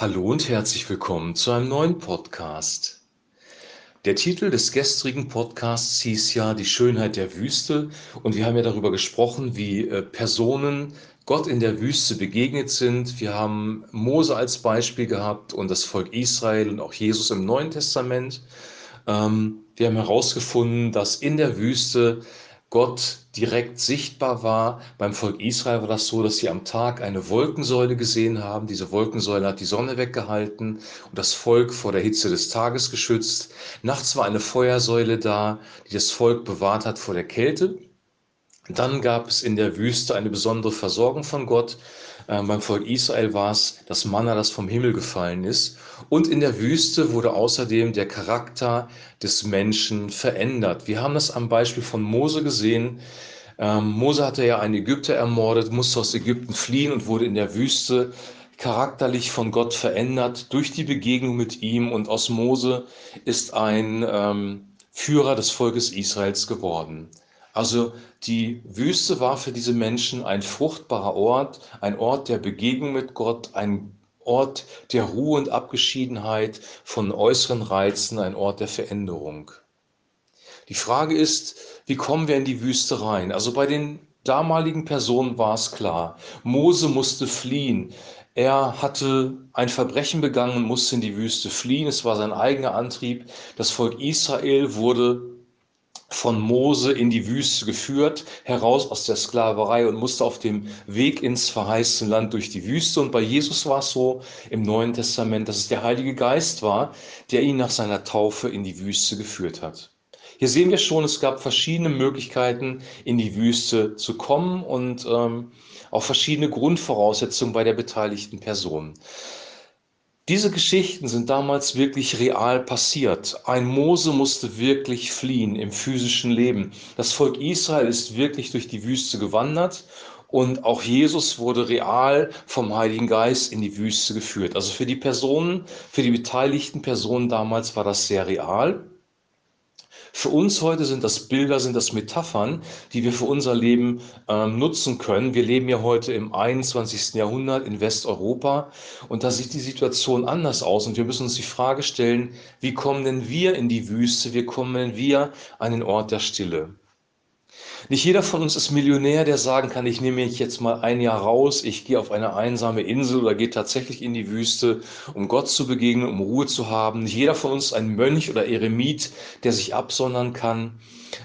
Hallo und herzlich willkommen zu einem neuen Podcast. Der Titel des gestrigen Podcasts hieß ja Die Schönheit der Wüste und wir haben ja darüber gesprochen, wie äh, Personen Gott in der Wüste begegnet sind. Wir haben Mose als Beispiel gehabt und das Volk Israel und auch Jesus im Neuen Testament. Ähm, wir haben herausgefunden, dass in der Wüste Gott direkt sichtbar war. Beim Volk Israel war das so, dass sie am Tag eine Wolkensäule gesehen haben. Diese Wolkensäule hat die Sonne weggehalten und das Volk vor der Hitze des Tages geschützt. Nachts war eine Feuersäule da, die das Volk bewahrt hat vor der Kälte. Dann gab es in der Wüste eine besondere Versorgung von Gott. Ähm, beim Volk Israel war es das Manna, das vom Himmel gefallen ist. Und in der Wüste wurde außerdem der Charakter des Menschen verändert. Wir haben das am Beispiel von Mose gesehen. Ähm, Mose hatte ja einen Ägypter ermordet, musste aus Ägypten fliehen und wurde in der Wüste charakterlich von Gott verändert durch die Begegnung mit ihm. Und aus Mose ist ein ähm, Führer des Volkes Israels geworden. Also die Wüste war für diese Menschen ein fruchtbarer Ort, ein Ort der Begegnung mit Gott, ein Ort der Ruhe und Abgeschiedenheit von äußeren Reizen, ein Ort der Veränderung. Die Frage ist, wie kommen wir in die Wüste rein? Also bei den damaligen Personen war es klar, Mose musste fliehen. Er hatte ein Verbrechen begangen und musste in die Wüste fliehen. Es war sein eigener Antrieb. Das Volk Israel wurde von Mose in die Wüste geführt, heraus aus der Sklaverei und musste auf dem Weg ins verheißene Land durch die Wüste. Und bei Jesus war es so im Neuen Testament, dass es der Heilige Geist war, der ihn nach seiner Taufe in die Wüste geführt hat. Hier sehen wir schon, es gab verschiedene Möglichkeiten, in die Wüste zu kommen und ähm, auch verschiedene Grundvoraussetzungen bei der beteiligten Person. Diese Geschichten sind damals wirklich real passiert. Ein Mose musste wirklich fliehen im physischen Leben. Das Volk Israel ist wirklich durch die Wüste gewandert und auch Jesus wurde real vom Heiligen Geist in die Wüste geführt. Also für die Personen, für die beteiligten Personen damals war das sehr real. Für uns heute sind das Bilder, sind das Metaphern, die wir für unser Leben ähm, nutzen können. Wir leben ja heute im 21. Jahrhundert in Westeuropa und da sieht die Situation anders aus und wir müssen uns die Frage stellen, wie kommen denn wir in die Wüste, wie kommen denn wir an den Ort der Stille? Nicht jeder von uns ist Millionär, der sagen kann, ich nehme mich jetzt mal ein Jahr raus, ich gehe auf eine einsame Insel oder gehe tatsächlich in die Wüste, um Gott zu begegnen, um Ruhe zu haben. Nicht jeder von uns ist ein Mönch oder Eremit, der sich absondern kann,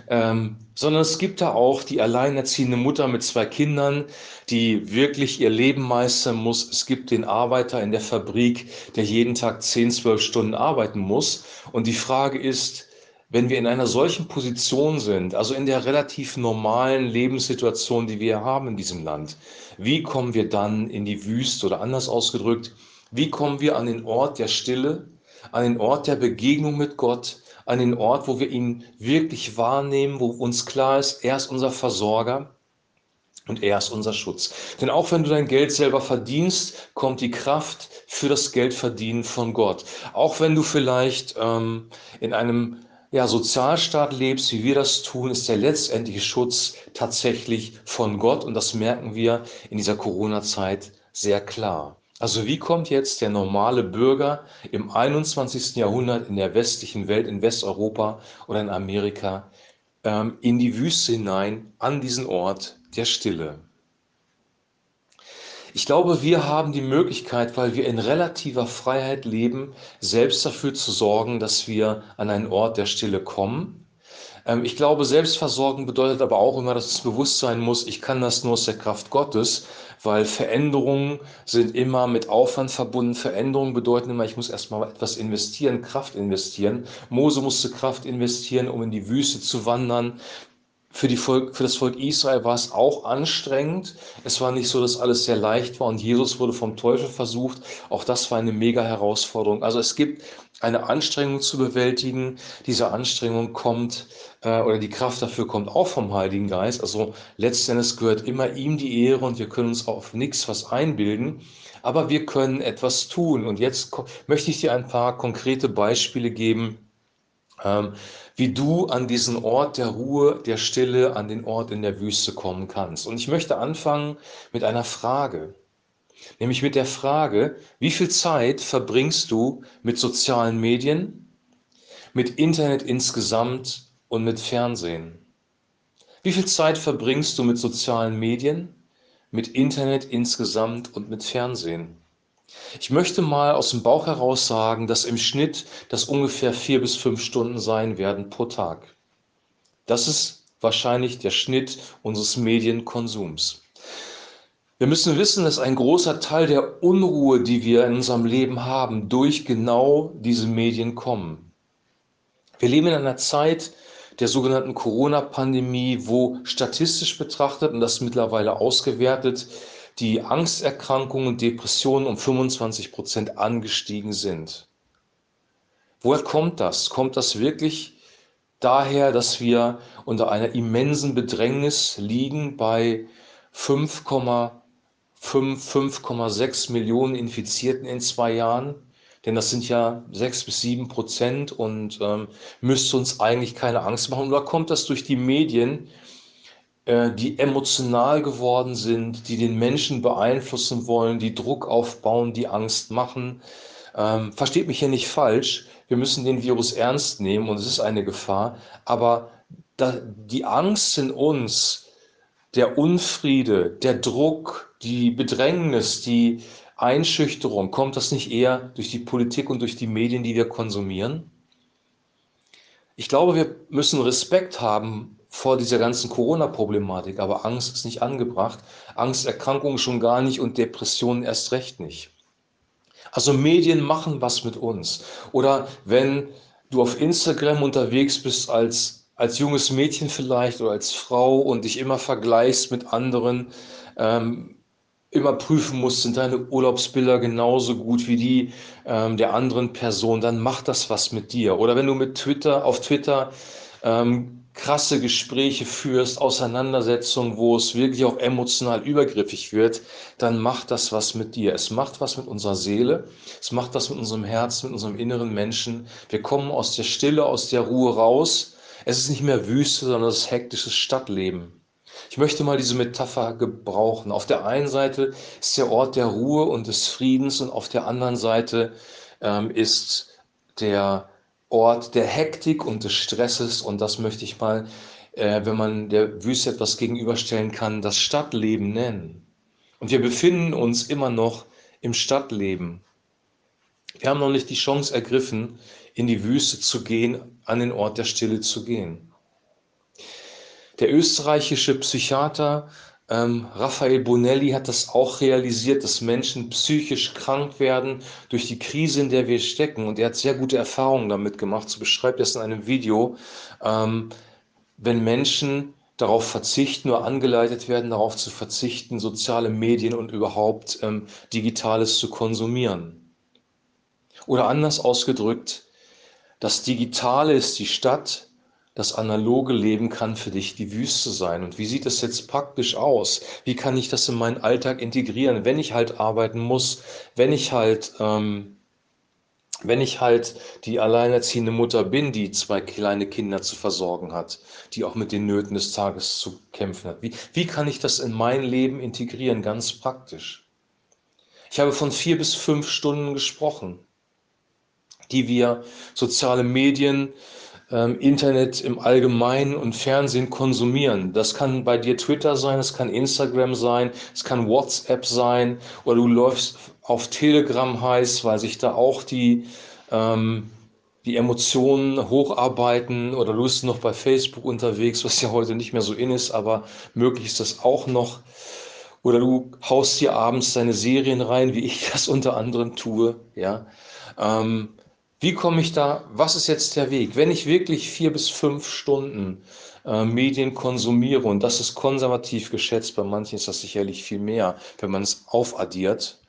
ähm, sondern es gibt da auch die alleinerziehende Mutter mit zwei Kindern, die wirklich ihr Leben meistern muss. Es gibt den Arbeiter in der Fabrik, der jeden Tag 10, 12 Stunden arbeiten muss. Und die Frage ist, wenn wir in einer solchen Position sind, also in der relativ normalen Lebenssituation, die wir haben in diesem Land, wie kommen wir dann in die Wüste oder anders ausgedrückt, wie kommen wir an den Ort der Stille, an den Ort der Begegnung mit Gott, an den Ort, wo wir ihn wirklich wahrnehmen, wo uns klar ist, er ist unser Versorger und er ist unser Schutz. Denn auch wenn du dein Geld selber verdienst, kommt die Kraft für das Geldverdienen von Gott. Auch wenn du vielleicht ähm, in einem ja, Sozialstaat lebst, wie wir das tun, ist der letztendliche Schutz tatsächlich von Gott. Und das merken wir in dieser Corona-Zeit sehr klar. Also wie kommt jetzt der normale Bürger im 21. Jahrhundert in der westlichen Welt, in Westeuropa oder in Amerika, ähm, in die Wüste hinein, an diesen Ort der Stille? Ich glaube, wir haben die Möglichkeit, weil wir in relativer Freiheit leben, selbst dafür zu sorgen, dass wir an einen Ort der Stille kommen. Ähm, ich glaube, Selbstversorgen bedeutet aber auch immer, dass es bewusst sein muss, ich kann das nur aus der Kraft Gottes, weil Veränderungen sind immer mit Aufwand verbunden. Veränderungen bedeuten immer, ich muss erstmal etwas investieren, Kraft investieren. Mose musste Kraft investieren, um in die Wüste zu wandern. Für, die Volk, für das Volk Israel war es auch anstrengend. Es war nicht so, dass alles sehr leicht war und Jesus wurde vom Teufel versucht. Auch das war eine mega Herausforderung. Also es gibt eine Anstrengung zu bewältigen. Diese Anstrengung kommt äh, oder die Kraft dafür kommt auch vom Heiligen Geist. Also letztendlich gehört immer ihm die Ehre und wir können uns auf nichts was einbilden. Aber wir können etwas tun. Und jetzt möchte ich dir ein paar konkrete Beispiele geben, wie du an diesen Ort der Ruhe, der Stille, an den Ort in der Wüste kommen kannst. Und ich möchte anfangen mit einer Frage. Nämlich mit der Frage, wie viel Zeit verbringst du mit sozialen Medien, mit Internet insgesamt und mit Fernsehen? Wie viel Zeit verbringst du mit sozialen Medien, mit Internet insgesamt und mit Fernsehen? Ich möchte mal aus dem Bauch heraus sagen, dass im Schnitt das ungefähr vier bis fünf Stunden sein werden pro Tag. Das ist wahrscheinlich der Schnitt unseres Medienkonsums. Wir müssen wissen, dass ein großer Teil der Unruhe, die wir in unserem Leben haben, durch genau diese Medien kommen. Wir leben in einer Zeit der sogenannten Corona-Pandemie, wo statistisch betrachtet und das mittlerweile ausgewertet die Angsterkrankungen und Depressionen um 25 Prozent angestiegen sind. Woher kommt das? Kommt das wirklich daher, dass wir unter einer immensen Bedrängnis liegen bei 5,5, 5,6 Millionen Infizierten in zwei Jahren? Denn das sind ja sechs bis sieben Prozent und ähm, müsste uns eigentlich keine Angst machen. Oder kommt das durch die Medien, die emotional geworden sind, die den Menschen beeinflussen wollen, die Druck aufbauen, die Angst machen. Ähm, versteht mich hier nicht falsch, wir müssen den Virus ernst nehmen und es ist eine Gefahr, aber da, die Angst in uns, der Unfriede, der Druck, die Bedrängnis, die Einschüchterung, kommt das nicht eher durch die Politik und durch die Medien, die wir konsumieren? Ich glaube, wir müssen Respekt haben vor dieser ganzen Corona-Problematik, aber Angst ist nicht angebracht, Angsterkrankungen schon gar nicht und Depressionen erst recht nicht. Also Medien machen was mit uns. Oder wenn du auf Instagram unterwegs bist als, als junges Mädchen vielleicht oder als Frau und dich immer vergleichst mit anderen, ähm, immer prüfen musst, sind deine Urlaubsbilder genauso gut wie die ähm, der anderen Person, dann macht das was mit dir. Oder wenn du mit Twitter auf Twitter ähm, krasse Gespräche führst, Auseinandersetzungen, wo es wirklich auch emotional übergriffig wird, dann macht das was mit dir. Es macht was mit unserer Seele, es macht was mit unserem Herzen, mit unserem inneren Menschen. Wir kommen aus der Stille, aus der Ruhe raus. Es ist nicht mehr Wüste, sondern es ist hektisches Stadtleben. Ich möchte mal diese Metapher gebrauchen. Auf der einen Seite ist der Ort der Ruhe und des Friedens und auf der anderen Seite ähm, ist der Ort der Hektik und des Stresses. Und das möchte ich mal, äh, wenn man der Wüste etwas gegenüberstellen kann, das Stadtleben nennen. Und wir befinden uns immer noch im Stadtleben. Wir haben noch nicht die Chance ergriffen, in die Wüste zu gehen, an den Ort der Stille zu gehen. Der österreichische Psychiater ähm, Raphael Bonelli hat das auch realisiert, dass Menschen psychisch krank werden durch die Krise, in der wir stecken. Und er hat sehr gute Erfahrungen damit gemacht. So beschreibt er es in einem Video. Ähm, wenn Menschen darauf verzichten oder angeleitet werden, darauf zu verzichten, soziale Medien und überhaupt ähm, Digitales zu konsumieren. Oder anders ausgedrückt, das Digitale ist die Stadt, das analoge Leben kann für dich die Wüste sein. Und wie sieht das jetzt praktisch aus? Wie kann ich das in meinen Alltag integrieren, wenn ich halt arbeiten muss, wenn ich halt, ähm, wenn ich halt die alleinerziehende Mutter bin, die zwei kleine Kinder zu versorgen hat, die auch mit den Nöten des Tages zu kämpfen hat? Wie, wie kann ich das in mein Leben integrieren, ganz praktisch? Ich habe von vier bis fünf Stunden gesprochen, die wir soziale Medien, ähm, Internet im Allgemeinen und Fernsehen konsumieren. Das kann bei dir Twitter sein, es kann Instagram sein, es kann WhatsApp sein oder du läufst auf Telegram heiß, weil sich da auch die, ähm, die Emotionen hocharbeiten oder du bist noch bei Facebook unterwegs, was ja heute nicht mehr so in ist, aber möglich ist das auch noch. Oder du haust dir abends deine Serien rein, wie ich das unter anderem tue. Ja. Ähm, wie komme ich da, was ist jetzt der Weg? Wenn ich wirklich vier bis fünf Stunden äh, Medien konsumiere, und das ist konservativ geschätzt, bei manchen ist das sicherlich viel mehr, wenn man es aufaddiert,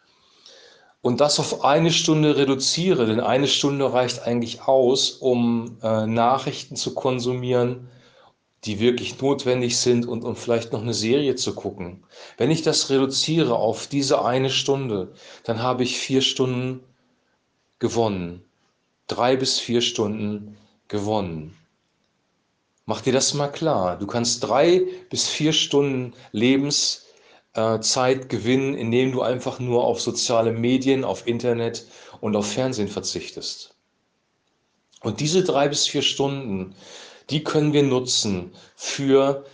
und das auf eine Stunde reduziere, denn eine Stunde reicht eigentlich aus, um äh, Nachrichten zu konsumieren, die wirklich notwendig sind und um vielleicht noch eine Serie zu gucken. Wenn ich das reduziere auf diese eine Stunde, dann habe ich vier Stunden gewonnen drei bis vier Stunden gewonnen. Mach dir das mal klar. Du kannst drei bis vier Stunden Lebens äh, gewinnen, indem du einfach nur auf soziale Medien, auf Internet und auf Fernsehen verzichtest. Und diese drei bis vier Stunden, die können wir nutzen für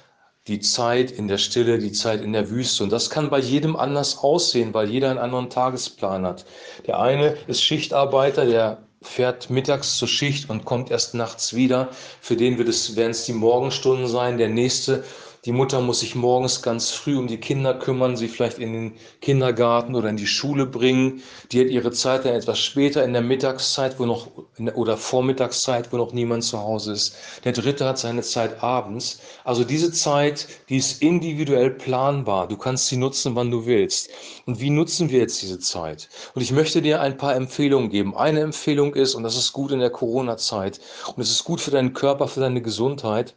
die Zeit in der Stille, die Zeit in der Wüste. Und das kann bei jedem anders aussehen, weil jeder einen anderen Tagesplan hat. Der eine ist Schichtarbeiter, der fährt mittags zur Schicht und kommt erst nachts wieder. Für den wird es, werden es die Morgenstunden sein. Der nächste die Mutter muss sich morgens ganz früh um die Kinder kümmern, sie vielleicht in den Kindergarten oder in die Schule bringen. Die hat ihre Zeit dann etwas später in der Mittagszeit wo noch, oder Vormittagszeit, wo noch niemand zu Hause ist. Der dritte hat seine Zeit abends. Also diese Zeit, die ist individuell planbar. Du kannst sie nutzen, wann du willst. Und wie nutzen wir jetzt diese Zeit? Und ich möchte dir ein paar Empfehlungen geben. Eine Empfehlung ist, und das ist gut in der Corona-Zeit, und es ist gut für deinen Körper, für deine Gesundheit,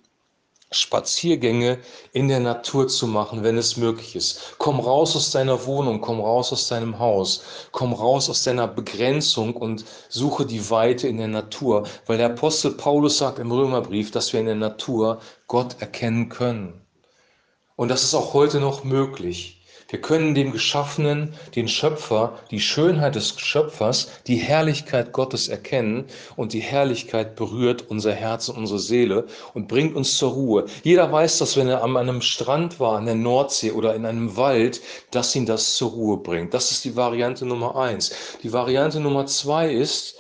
Spaziergänge in der Natur zu machen, wenn es möglich ist. Komm raus aus deiner Wohnung, komm raus aus deinem Haus, komm raus aus deiner Begrenzung und suche die Weite in der Natur, weil der Apostel Paulus sagt im Römerbrief, dass wir in der Natur Gott erkennen können. Und das ist auch heute noch möglich. Wir können dem Geschaffenen, den Schöpfer, die Schönheit des Schöpfers, die Herrlichkeit Gottes erkennen und die Herrlichkeit berührt unser Herz und unsere Seele und bringt uns zur Ruhe. Jeder weiß, dass wenn er an einem Strand war, an der Nordsee oder in einem Wald, dass ihn das zur Ruhe bringt. Das ist die Variante Nummer eins. Die Variante Nummer zwei ist,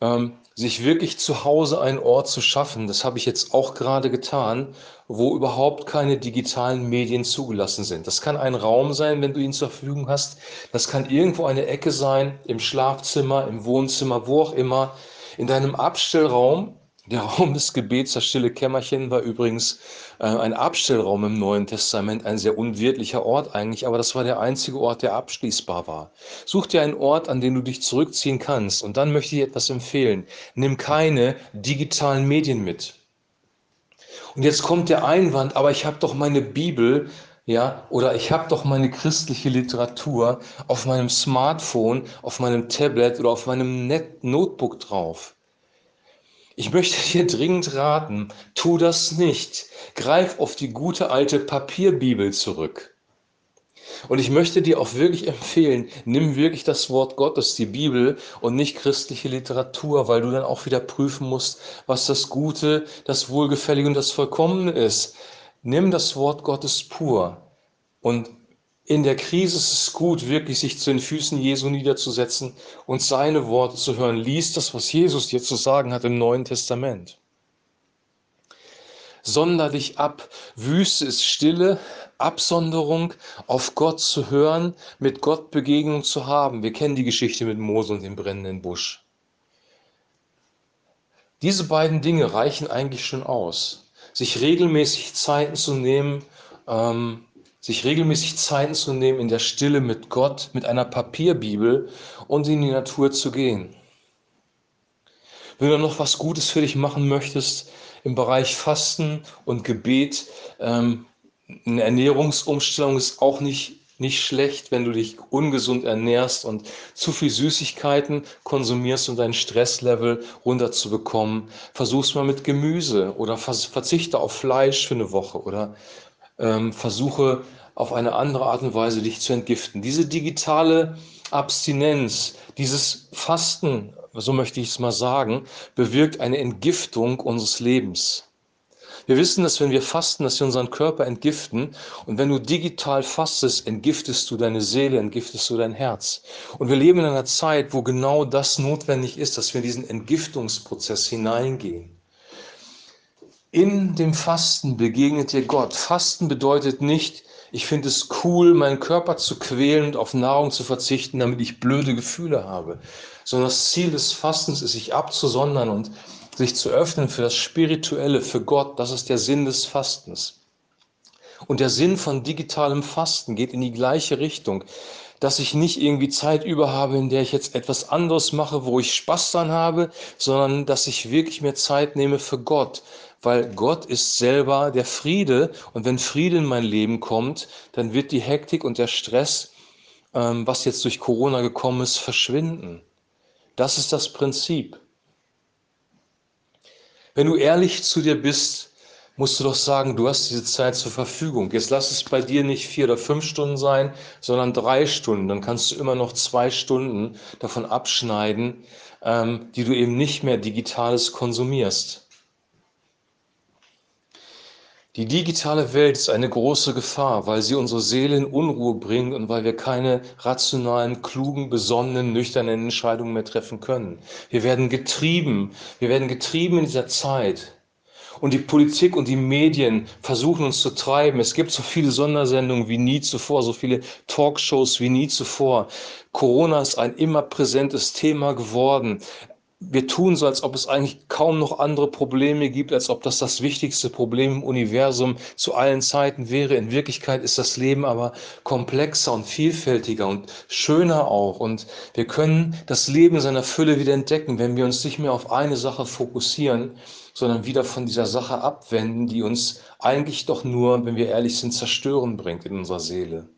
ähm, sich wirklich zu Hause einen Ort zu schaffen, das habe ich jetzt auch gerade getan, wo überhaupt keine digitalen Medien zugelassen sind. Das kann ein Raum sein, wenn du ihn zur Verfügung hast. Das kann irgendwo eine Ecke sein, im Schlafzimmer, im Wohnzimmer, wo auch immer, in deinem Abstellraum, der Raum des Gebets, das stille Kämmerchen, war übrigens äh, ein Abstellraum im Neuen Testament, ein sehr unwirtlicher Ort eigentlich, aber das war der einzige Ort, der abschließbar war. Such dir einen Ort, an den du dich zurückziehen kannst. Und dann möchte ich etwas empfehlen. Nimm keine digitalen Medien mit. Und jetzt kommt der Einwand, aber ich habe doch meine Bibel, ja, oder ich habe doch meine christliche Literatur auf meinem Smartphone, auf meinem Tablet oder auf meinem Net Notebook drauf. Ich möchte dir dringend raten, tu das nicht. Greif auf die gute alte Papierbibel zurück. Und ich möchte dir auch wirklich empfehlen, nimm wirklich das Wort Gottes, die Bibel und nicht christliche Literatur, weil du dann auch wieder prüfen musst, was das Gute, das Wohlgefällige und das Vollkommene ist. Nimm das Wort Gottes pur und in der Krise ist es gut, wirklich sich zu den Füßen Jesu niederzusetzen und seine Worte zu hören. Lies das, was Jesus dir zu sagen hat im Neuen Testament. Sonder dich ab. Wüste ist Stille, Absonderung, auf Gott zu hören, mit Gott Begegnung zu haben. Wir kennen die Geschichte mit Mose und dem brennenden Busch. Diese beiden Dinge reichen eigentlich schon aus. Sich regelmäßig Zeiten zu nehmen, ähm, sich regelmäßig Zeiten zu nehmen in der Stille mit Gott, mit einer Papierbibel und in die Natur zu gehen. Wenn du noch was Gutes für dich machen möchtest im Bereich Fasten und Gebet, ähm, eine Ernährungsumstellung ist auch nicht, nicht schlecht, wenn du dich ungesund ernährst und zu viel Süßigkeiten konsumierst, um dein Stresslevel runterzubekommen. Versuch's mal mit Gemüse oder verzichte auf Fleisch für eine Woche oder ähm, versuche auf eine andere Art und Weise dich zu entgiften. Diese digitale Abstinenz, dieses Fasten, so möchte ich es mal sagen, bewirkt eine Entgiftung unseres Lebens. Wir wissen, dass wenn wir fasten, dass wir unseren Körper entgiften. Und wenn du digital fastest, entgiftest du deine Seele, entgiftest du dein Herz. Und wir leben in einer Zeit, wo genau das notwendig ist, dass wir in diesen Entgiftungsprozess hineingehen. In dem Fasten begegnet dir Gott. Fasten bedeutet nicht, ich finde es cool, meinen Körper zu quälen und auf Nahrung zu verzichten, damit ich blöde Gefühle habe. Sondern das Ziel des Fastens ist, sich abzusondern und sich zu öffnen für das Spirituelle, für Gott. Das ist der Sinn des Fastens. Und der Sinn von digitalem Fasten geht in die gleiche Richtung, dass ich nicht irgendwie Zeit über habe, in der ich jetzt etwas anderes mache, wo ich Spaß dran habe, sondern dass ich wirklich mehr Zeit nehme für Gott, weil Gott ist selber der Friede und wenn Friede in mein Leben kommt, dann wird die Hektik und der Stress, ähm, was jetzt durch Corona gekommen ist, verschwinden. Das ist das Prinzip. Wenn du ehrlich zu dir bist, musst du doch sagen, du hast diese Zeit zur Verfügung. Jetzt lass es bei dir nicht vier oder fünf Stunden sein, sondern drei Stunden. Dann kannst du immer noch zwei Stunden davon abschneiden, ähm, die du eben nicht mehr digitales konsumierst. Die digitale Welt ist eine große Gefahr, weil sie unsere Seele in Unruhe bringt und weil wir keine rationalen, klugen, besonnenen, nüchternen Entscheidungen mehr treffen können. Wir werden getrieben, wir werden getrieben in dieser Zeit. Und die Politik und die Medien versuchen uns zu treiben. Es gibt so viele Sondersendungen wie nie zuvor, so viele Talkshows wie nie zuvor. Corona ist ein immer präsentes Thema geworden wir tun so, als ob es eigentlich kaum noch andere Probleme gibt, als ob das das wichtigste Problem im Universum zu allen Zeiten wäre. In Wirklichkeit ist das Leben aber komplexer und vielfältiger und schöner auch. Und wir können das Leben in seiner Fülle wieder entdecken, wenn wir uns nicht mehr auf eine Sache fokussieren, sondern wieder von dieser Sache abwenden, die uns eigentlich doch nur, wenn wir ehrlich sind, zerstören bringt in unserer Seele.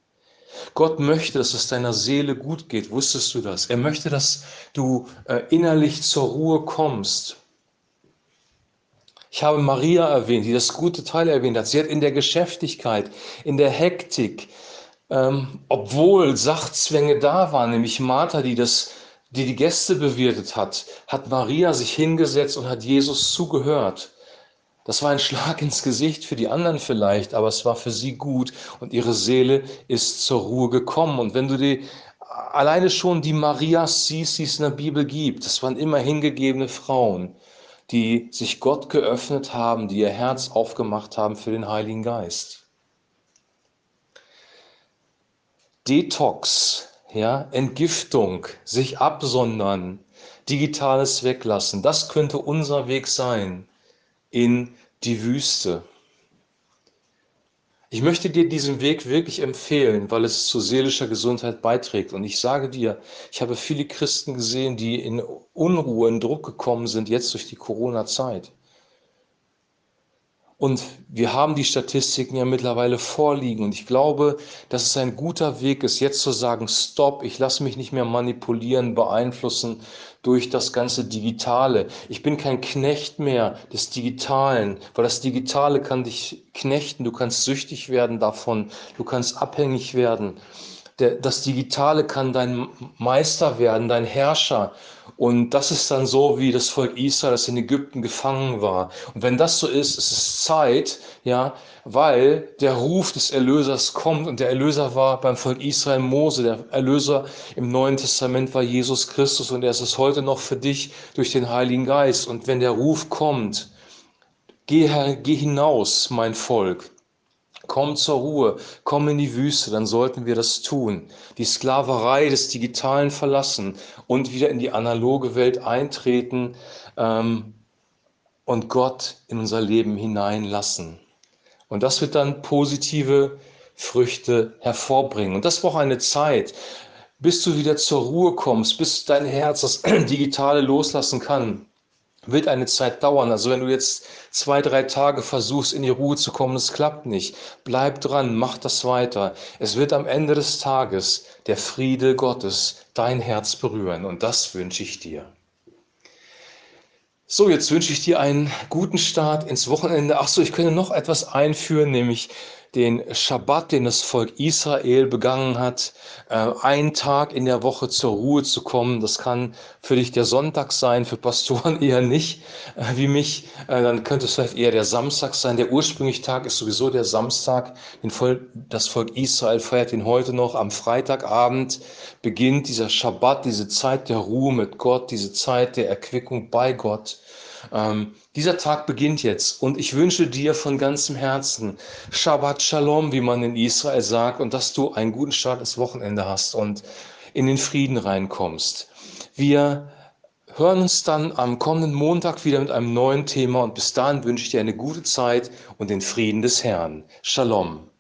Gott möchte, dass es deiner Seele gut geht. Wusstest du das? Er möchte, dass du äh, innerlich zur Ruhe kommst. Ich habe Maria erwähnt, die das gute Teil erwähnt hat. Sie hat in der Geschäftigkeit, in der Hektik, ähm, obwohl Sachzwänge da waren, nämlich Martha, die das die die Gäste bewirtet hat, hat Maria sich hingesetzt und hat Jesus zugehört. Das war ein Schlag ins Gesicht für die anderen vielleicht, aber es war für sie gut und ihre Seele ist zur Ruhe gekommen. Und wenn du die alleine schon die Marias siehst, die es in der Bibel gibt, das waren immer hingegebene Frauen, die sich Gott geöffnet haben, die ihr Herz aufgemacht haben für den Heiligen Geist. Detox, ja, Entgiftung, sich absondern, digitales weglassen, das könnte unser Weg sein in die Wüste. Ich möchte dir diesen Weg wirklich empfehlen, weil es zu seelischer Gesundheit beiträgt. Und ich sage dir, ich habe viele Christen gesehen, die in Unruhe, in Druck gekommen sind, jetzt durch die Corona-Zeit. Und wir haben die Statistiken ja mittlerweile vorliegen. Und ich glaube, dass es ein guter Weg ist, jetzt zu sagen, stopp, ich lasse mich nicht mehr manipulieren, beeinflussen durch das ganze Digitale. Ich bin kein Knecht mehr des Digitalen, weil das Digitale kann dich knechten. Du kannst süchtig werden davon. Du kannst abhängig werden der, das Digitale kann dein Meister werden, dein Herrscher. Und das ist dann so, wie das Volk Israel, das in Ägypten gefangen war. Und wenn das so ist, ist es Zeit, ja, weil der Ruf des Erlösers kommt. Und der Erlöser war beim Volk Israel Mose. Der Erlöser im Neuen Testament war Jesus Christus. Und er ist es heute noch für dich durch den Heiligen Geist. Und wenn der Ruf kommt, geh, geh hinaus, mein Volk komm zur Ruhe, komm in die Wüste, dann sollten wir das tun. Die Sklaverei des Digitalen verlassen und wieder in die analoge Welt eintreten ähm, und Gott in unser Leben hineinlassen. Und das wird dann positive Früchte hervorbringen. Und das braucht eine Zeit, bis du wieder zur Ruhe kommst, bis dein Herz das Digitale loslassen kann wird eine Zeit dauern. Also wenn du jetzt zwei, drei Tage versuchst, in die Ruhe zu kommen, es klappt nicht. Bleib dran, mach das weiter. Es wird am Ende des Tages der Friede Gottes dein Herz berühren und das wünsche ich dir. So, jetzt wünsche ich dir einen guten Start ins Wochenende. Ach so, ich könnte noch etwas einführen, nämlich den Schabbat, den das Volk Israel begangen hat, äh, einen Tag in der Woche zur Ruhe zu kommen. Das kann für dich der Sonntag sein, für Pastoren eher nicht, äh, wie mich. Äh, dann könnte es vielleicht eher der Samstag sein. Der ursprüngliche Tag ist sowieso der Samstag. das Volk Israel feiert ihn heute noch. Am Freitagabend beginnt dieser Schabbat, diese Zeit der Ruhe mit Gott, diese Zeit der Erquickung bei Gott. Ähm, dieser Tag beginnt jetzt und ich wünsche dir von ganzem Herzen Shabbat Shalom, wie man in Israel sagt, und dass du einen guten Start ins Wochenende hast und in den Frieden reinkommst. Wir hören uns dann am kommenden Montag wieder mit einem neuen Thema und bis dahin wünsche ich dir eine gute Zeit und den Frieden des Herrn. Shalom.